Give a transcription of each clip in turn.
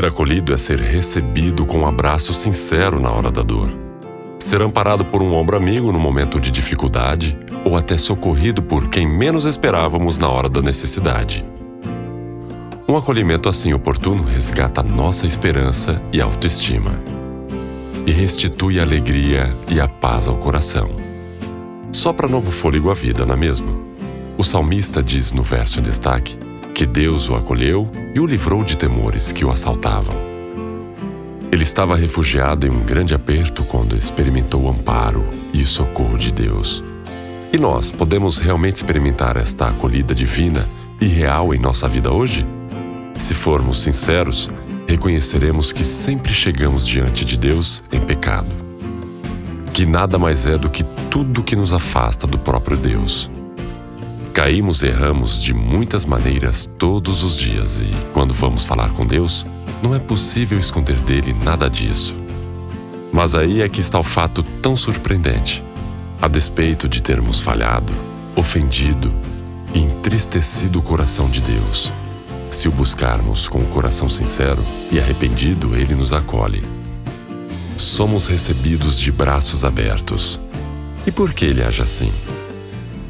Ser acolhido é ser recebido com um abraço sincero na hora da dor. Ser amparado por um ombro amigo no momento de dificuldade ou até socorrido por quem menos esperávamos na hora da necessidade. Um acolhimento assim oportuno resgata nossa esperança e autoestima e restitui a alegria e a paz ao coração. Sopra novo fôlego à vida, não é mesmo? O salmista diz no verso em destaque que Deus o acolheu e o livrou de temores que o assaltavam. Ele estava refugiado em um grande aperto quando experimentou o amparo e o socorro de Deus. E nós podemos realmente experimentar esta acolhida divina e real em nossa vida hoje? Se formos sinceros, reconheceremos que sempre chegamos diante de Deus em pecado. Que nada mais é do que tudo que nos afasta do próprio Deus. Caímos e erramos de muitas maneiras todos os dias e, quando vamos falar com Deus, não é possível esconder dele nada disso. Mas aí é que está o fato tão surpreendente. A despeito de termos falhado, ofendido e entristecido o coração de Deus, se o buscarmos com o coração sincero e arrependido, ele nos acolhe. Somos recebidos de braços abertos. E por que ele age assim?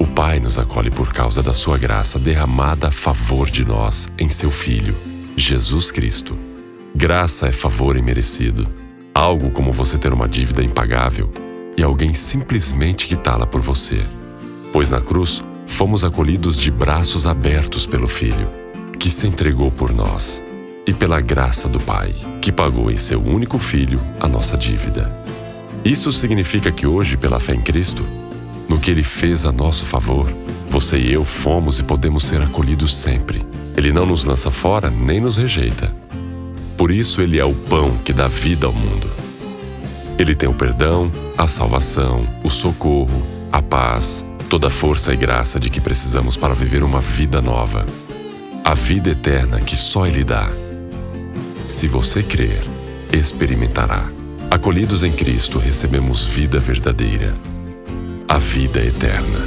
O Pai nos acolhe por causa da sua graça derramada a favor de nós em seu Filho, Jesus Cristo. Graça é favor imerecido, algo como você ter uma dívida impagável e alguém simplesmente quitá-la por você. Pois na cruz fomos acolhidos de braços abertos pelo Filho que se entregou por nós, e pela graça do Pai, que pagou em seu único Filho a nossa dívida. Isso significa que hoje, pela fé em Cristo, no que Ele fez a nosso favor, você e eu fomos e podemos ser acolhidos sempre. Ele não nos lança fora nem nos rejeita. Por isso, Ele é o pão que dá vida ao mundo. Ele tem o perdão, a salvação, o socorro, a paz, toda a força e graça de que precisamos para viver uma vida nova a vida eterna que só Ele dá. Se você crer, experimentará. Acolhidos em Cristo, recebemos vida verdadeira, a vida eterna.